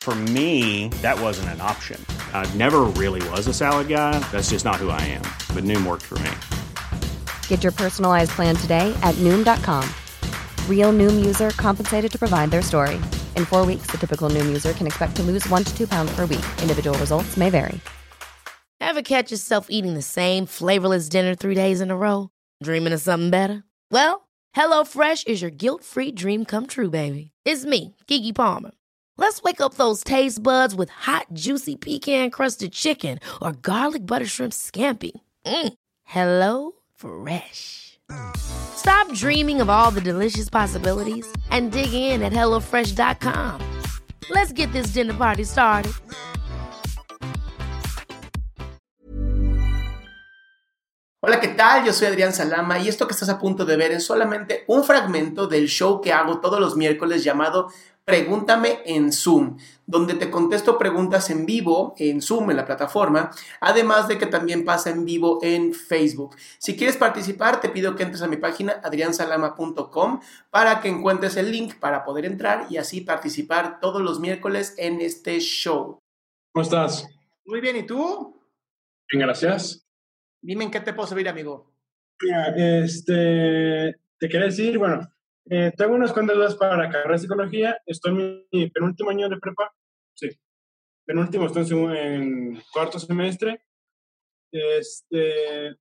For me, that wasn't an option. I never really was a salad guy. That's just not who I am. But Noom worked for me. Get your personalized plan today at Noom.com. Real Noom user compensated to provide their story. In four weeks, the typical Noom user can expect to lose one to two pounds per week. Individual results may vary. Ever catch yourself eating the same flavorless dinner three days in a row? Dreaming of something better? Well, HelloFresh is your guilt free dream come true, baby. It's me, Kiki Palmer. Let's wake up those taste buds with hot, juicy pecan crusted chicken or garlic butter shrimp scampi. Mm. Hello Fresh. Stop dreaming of all the delicious possibilities and dig in at HelloFresh.com. Let's get this dinner party started. Hola, ¿qué tal? Yo soy Adrián Salama y esto que estás a punto de ver es solamente un fragmento del show que hago todos los miércoles llamado Pregúntame en Zoom, donde te contesto preguntas en vivo en Zoom, en la plataforma, además de que también pasa en vivo en Facebook. Si quieres participar, te pido que entres a mi página adriansalama.com para que encuentres el link para poder entrar y así participar todos los miércoles en este show. ¿Cómo estás? Muy bien, ¿y tú? Bien, gracias. Dime en qué te puedo servir, amigo. Mira, este, te quería decir, bueno, eh, tengo unas cuantas dudas para la carrera de psicología. Estoy en mi penúltimo año de prepa. Sí. Penúltimo, estoy en cuarto semestre. Este,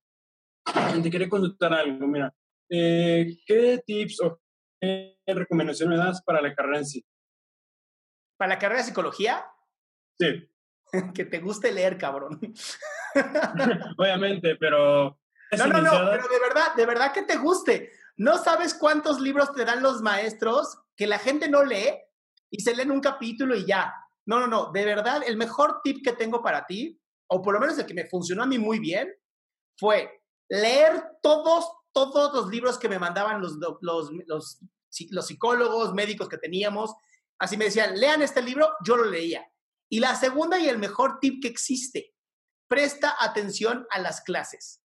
te quería consultar algo. Mira, eh, ¿qué tips o qué recomendaciones me das para la carrera en sí? ¿Para la carrera de psicología? Sí. que te guste leer, cabrón. Obviamente, pero... No, no, no, pero de verdad, de verdad que te guste. No sabes cuántos libros te dan los maestros que la gente no lee y se leen un capítulo y ya. No, no, no. De verdad, el mejor tip que tengo para ti, o por lo menos el que me funcionó a mí muy bien, fue leer todos, todos los libros que me mandaban los, los, los, los psicólogos, médicos que teníamos. Así me decían, lean este libro, yo lo leía. Y la segunda y el mejor tip que existe, presta atención a las clases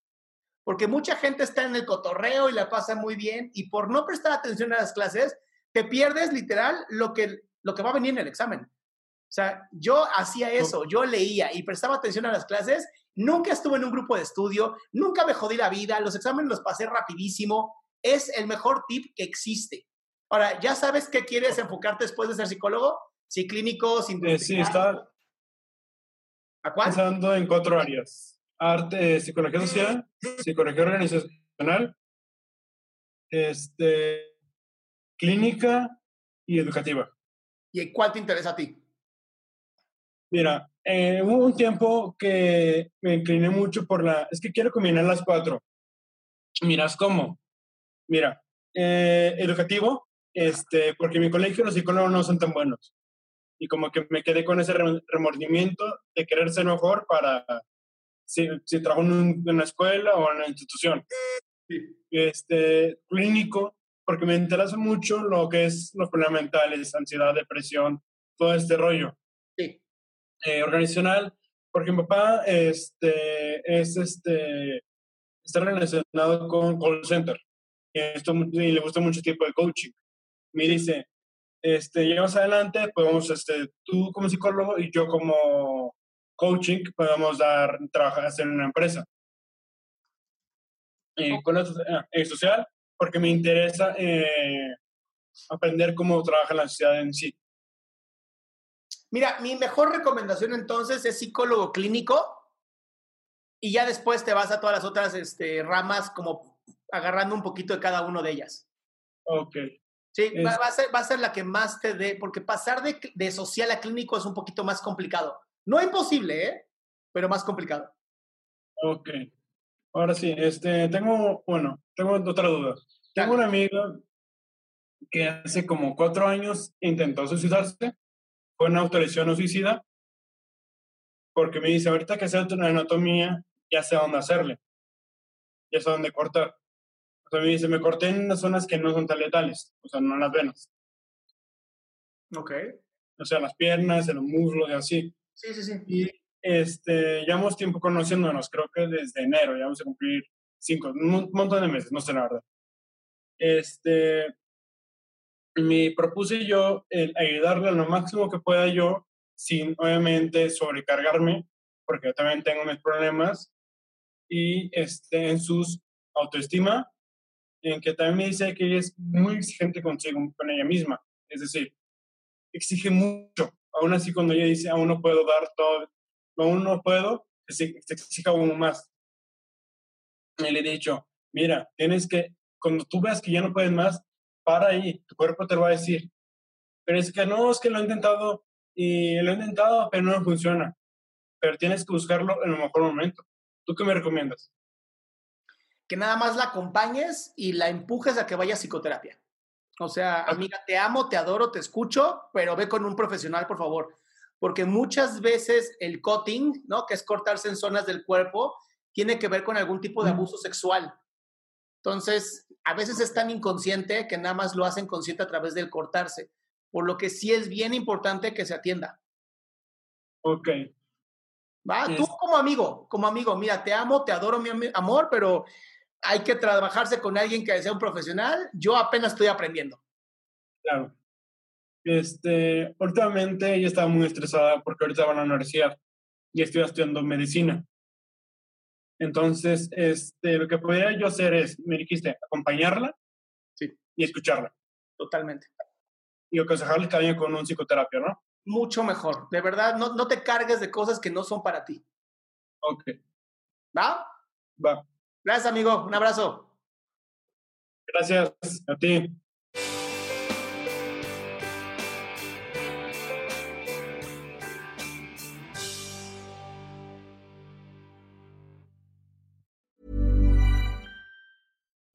porque mucha gente está en el cotorreo y la pasa muy bien y por no prestar atención a las clases, te pierdes literal lo que, lo que va a venir en el examen. O sea, yo hacía eso, yo leía y prestaba atención a las clases, nunca estuve en un grupo de estudio, nunca me jodí la vida, los exámenes los pasé rapidísimo, es el mejor tip que existe. Ahora, ¿ya sabes qué quieres enfocarte después de ser psicólogo? Si clínico, sin... Eh, sí, está... ¿A cuál? Pensando en cuatro áreas arte, psicología social, psicología organizacional, este, clínica y educativa. ¿Y cuál te interesa a ti? Mira, eh, hubo un tiempo que me incliné mucho por la... Es que quiero combinar las cuatro. Miras cómo. Mira, eh, educativo, este, porque en mi colegio los psicólogos no son tan buenos. Y como que me quedé con ese remordimiento de querer ser mejor para si, si trabajo en, una escuela o en una institución. Este, clínico, porque me interesa mucho lo que es los problemas mentales, ansiedad, depresión, todo este rollo. Sí. Eh, organizacional, porque mi papá este, es este, está relacionado con call center y, esto, y le gusta mucho tipo de coaching. Me dice, este, llevamos adelante, podemos, este, tú como psicólogo y yo como coaching podemos dar, trabajar, hacer en una empresa. Y con eso, eh, social, porque me interesa eh, aprender cómo trabaja la sociedad en sí. Mira, mi mejor recomendación entonces es psicólogo clínico y ya después te vas a todas las otras este, ramas como agarrando un poquito de cada una de ellas. Ok. Sí, va, a ser, va, a ser, la que más te dé, porque pasar de, de social a clínico es un poquito más complicado. No imposible, ¿eh? Pero más complicado. Ok. Ahora sí, este, tengo, bueno, tengo otra duda. Tengo una amiga que hace como cuatro años intentó suicidarse, fue una autorización no suicida, porque me dice, ahorita que sé una anatomía, ya sé dónde hacerle, ya sé dónde cortar. O sea, me dice, me corté en unas zonas que no son tan letales, o sea, no en las venas. Ok. O sea, las piernas, en los muslos y así. Sí, sí, sí. Y este, llevamos tiempo conociéndonos, creo que desde enero, ya vamos a cumplir cinco, un montón de meses, no sé la verdad. Este, me propuse yo el ayudarle lo máximo que pueda yo, sin obviamente sobrecargarme, porque yo también tengo mis problemas, y este, en sus autoestima, en que también me dice que ella es muy exigente consigo, con ella misma. Es decir, exige mucho. Aún así, cuando ella dice, aún no puedo dar todo, aún no puedo, se, se exige aún más. Y le he dicho, mira, tienes que, cuando tú veas que ya no puedes más, para ahí, tu cuerpo te lo va a decir. Pero es que no, es que lo he intentado y lo he intentado, pero no funciona. Pero tienes que buscarlo en el mejor momento. ¿Tú qué me recomiendas? Que nada más la acompañes y la empujes a que vaya a psicoterapia. O sea, amiga, te amo, te adoro, te escucho, pero ve con un profesional, por favor. Porque muchas veces el cutting, ¿no? Que es cortarse en zonas del cuerpo, tiene que ver con algún tipo de abuso sexual. Entonces, a veces es tan inconsciente que nada más lo hacen consciente a través del cortarse, por lo que sí es bien importante que se atienda. Ok. ¿Va? Tú como amigo, como amigo, mira, te amo, te adoro, mi amor, pero hay que trabajarse con alguien que sea un profesional. Yo apenas estoy aprendiendo. Claro. Este, últimamente ella estaba muy estresada porque ahorita va a la universidad y estoy estudiando medicina. Entonces, este, lo que podría yo hacer es, me dijiste, acompañarla sí. y escucharla. Totalmente. Y aconsejarle vaya con un psicoterapia, ¿no? Mucho mejor. De verdad, no, no te cargues de cosas que no son para ti. Ok. ¿Va? Va. Gracias, amigo. Un abrazo. Gracias a ti.